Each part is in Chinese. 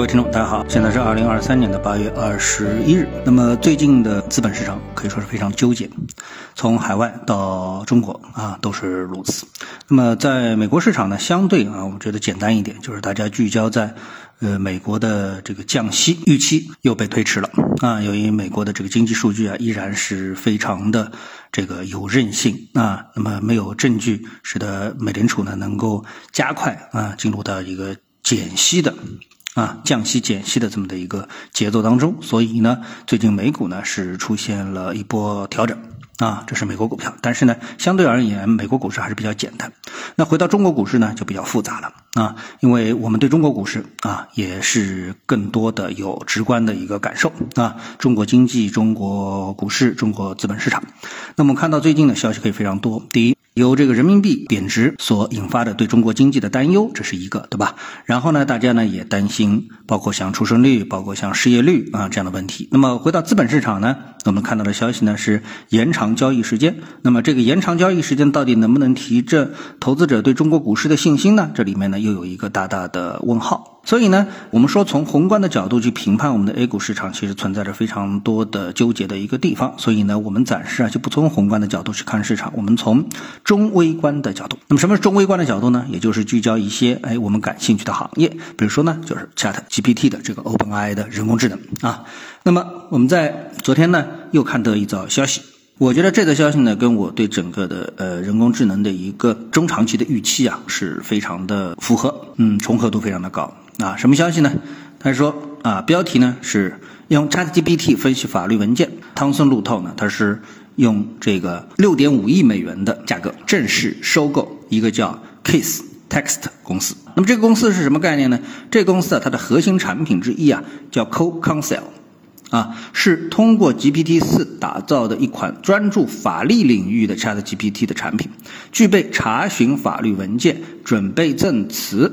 各位听众，大家好，现在是二零二三年的八月二十一日。那么最近的资本市场可以说是非常纠结，从海外到中国啊都是如此。那么在美国市场呢，相对啊，我觉得简单一点，就是大家聚焦在呃美国的这个降息预期又被推迟了啊，由于美国的这个经济数据啊依然是非常的这个有韧性啊，那么没有证据使得美联储呢能够加快啊进入到一个减息的。啊，降息减息的这么的一个节奏当中，所以呢，最近美股呢是出现了一波调整啊，这是美国股票。但是呢，相对而言，美国股市还是比较简单。那回到中国股市呢，就比较复杂了啊，因为我们对中国股市啊，也是更多的有直观的一个感受啊，中国经济、中国股市、中国资本市场。那么看到最近的消息可以非常多，第一。由这个人民币贬值所引发的对中国经济的担忧，这是一个，对吧？然后呢，大家呢也担心，包括像出生率，包括像失业率啊这样的问题。那么回到资本市场呢，我们看到的消息呢是延长交易时间。那么这个延长交易时间到底能不能提振投资者对中国股市的信心呢？这里面呢又有一个大大的问号。所以呢，我们说从宏观的角度去评判我们的 A 股市场，其实存在着非常多的纠结的一个地方。所以呢，我们暂时啊就不从宏观的角度去看市场，我们从中微观的角度。那么什么是中微观的角度呢？也就是聚焦一些哎我们感兴趣的行业，比如说呢就是 Chat GPT 的这个 OpenAI 的人工智能啊。那么我们在昨天呢又看到一则消息。我觉得这则消息呢，跟我对整个的呃人工智能的一个中长期的预期啊，是非常的符合，嗯，重合度非常的高啊。什么消息呢？他说啊，标题呢是用 ChatGPT 分析法律文件，汤森路透呢，它是用这个六点五亿美元的价格正式收购一个叫 Case Text 公司。那么这个公司是什么概念呢？这个公司啊，它的核心产品之一啊，叫 CoCounsel。啊，是通过 GPT 四打造的一款专注法律领域的 Chat GPT 的产品，具备查询法律文件、准备证词、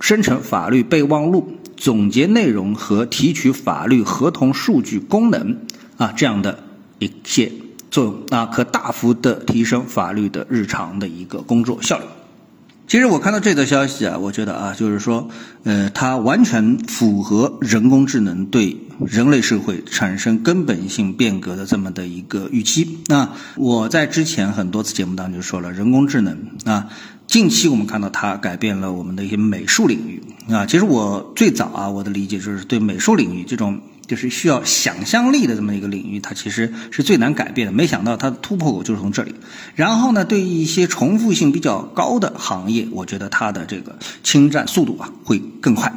生成法律备忘录、总结内容和提取法律合同数据功能啊这样的一些作用啊，可大幅的提升法律的日常的一个工作效率。其实我看到这则消息啊，我觉得啊，就是说，呃，它完全符合人工智能对人类社会产生根本性变革的这么的一个预期。那我在之前很多次节目当中就说了，人工智能啊，近期我们看到它改变了我们的一些美术领域啊。其实我最早啊，我的理解就是对美术领域这种。就是需要想象力的这么一个领域，它其实是最难改变的。没想到它的突破口就是从这里。然后呢，对于一些重复性比较高的行业，我觉得它的这个侵占速度啊会更快。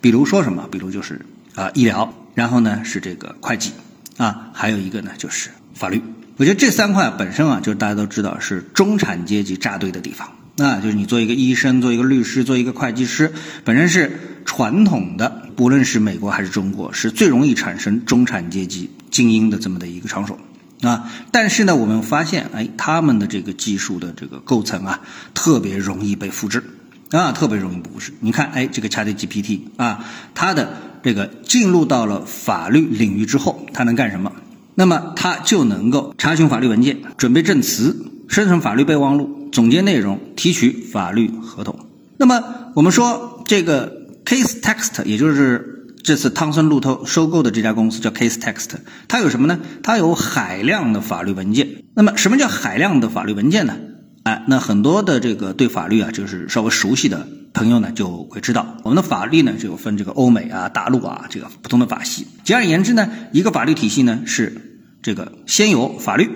比如说什么？比如就是啊医疗，然后呢是这个会计啊，还有一个呢就是法律。我觉得这三块本身啊，就是大家都知道是中产阶级扎堆的地方。那就是你做一个医生，做一个律师，做一个会计师，本身是传统的，不论是美国还是中国，是最容易产生中产阶级精英的这么的一个场所啊。但是呢，我们发现，哎，他们的这个技术的这个构成啊，特别容易被复制啊，特别容易复制。你看，哎，这个 ChatGPT 啊，它的这个进入到了法律领域之后，它能干什么？那么它就能够查询法律文件，准备证词，生成法律备忘录。总结内容，提取法律合同。那么我们说这个 Case Text，也就是这次汤森路透收购的这家公司叫 Case Text，它有什么呢？它有海量的法律文件。那么什么叫海量的法律文件呢？哎，那很多的这个对法律啊，就是稍微熟悉的朋友呢，就会知道，我们的法律呢，就分这个欧美啊、大陆啊这个不同的法系。简而言之呢，一个法律体系呢是这个先有法律。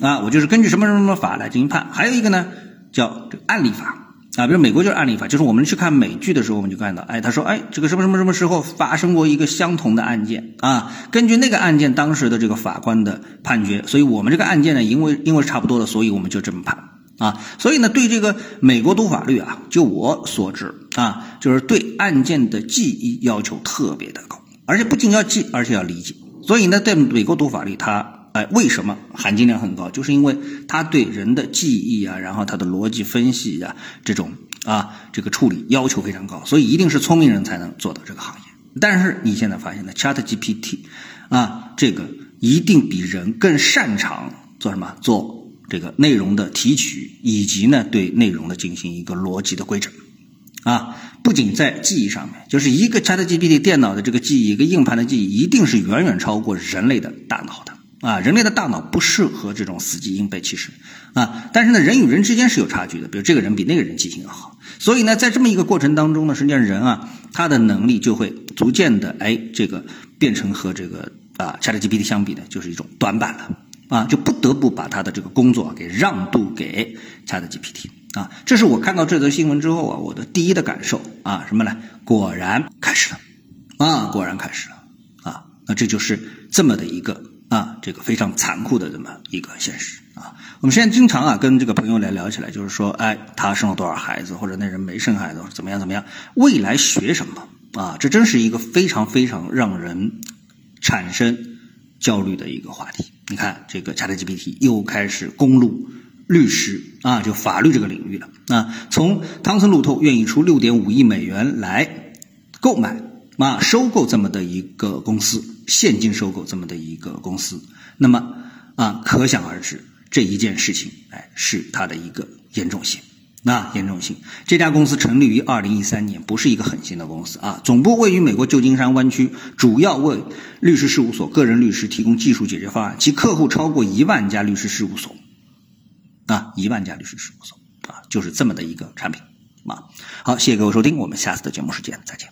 啊，我就是根据什么什么什么法来进行判。还有一个呢，叫案例法啊，比如美国就是案例法，就是我们去看美剧的时候，我们就看到，哎，他说，哎，这个什么什么什么时候发生过一个相同的案件啊？根据那个案件当时的这个法官的判决，所以我们这个案件呢，因为因为差不多的，所以我们就这么判啊。所以呢，对这个美国读法律啊，就我所知啊，就是对案件的记忆要求特别的高，而且不仅要记，而且要理解。所以呢，在美国读法律，它。哎，为什么含金量很高？就是因为它对人的记忆啊，然后它的逻辑分析呀，这种啊，这个处理要求非常高，所以一定是聪明人才能做到这个行业。但是你现在发现呢，Chat GPT 啊，这个一定比人更擅长做什么？做这个内容的提取，以及呢对内容的进行一个逻辑的规整。啊，不仅在记忆上面，就是一个 ChatGPT 电脑的这个记忆，一个硬盘的记忆，一定是远远超过人类的大脑的。啊，人类的大脑不适合这种死记硬背，其实啊，但是呢，人与人之间是有差距的。比如这个人比那个人记性要好，所以呢，在这么一个过程当中呢，实际上人啊，他的能力就会逐渐的哎，这个变成和这个啊 ChatGPT 相比呢，就是一种短板了啊，就不得不把他的这个工作给让渡给 ChatGPT 啊。这是我看到这则新闻之后啊，我的第一的感受啊，什么呢？果然开始了啊，果然开始了啊，那这就是这么的一个。啊，这个非常残酷的这么一个现实啊！我们现在经常啊跟这个朋友来聊起来，就是说，哎，他生了多少孩子，或者那人没生孩子，怎么样怎么样？未来学什么啊？这真是一个非常非常让人产生焦虑的一个话题。你看，这个 ChatGPT 又开始攻入律师啊，就法律这个领域了啊。从汤森路透愿意出六点五亿美元来购买。啊，收购这么的一个公司，现金收购这么的一个公司，那么啊，可想而知这一件事情，哎，是它的一个严重性。那严重性，这家公司成立于二零一三年，不是一个很新的公司啊。总部位于美国旧金山湾区，主要为律师事务所、个人律师提供技术解决方案，其客户超过一万家律师事务所。啊，一万家律师事务所啊，就是这么的一个产品啊。好，谢谢各位收听，我们下次的节目时间再见。